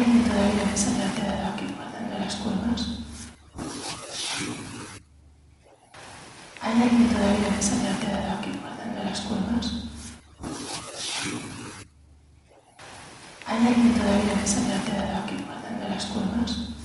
alguien todavía que se haya quedado aquí guardando las curvas? ¿Hay alguien todavía que se haya quedado aquí guardando las curvas? ¿Hay alguien todavía que se haya quedado aquí guardando las curvas?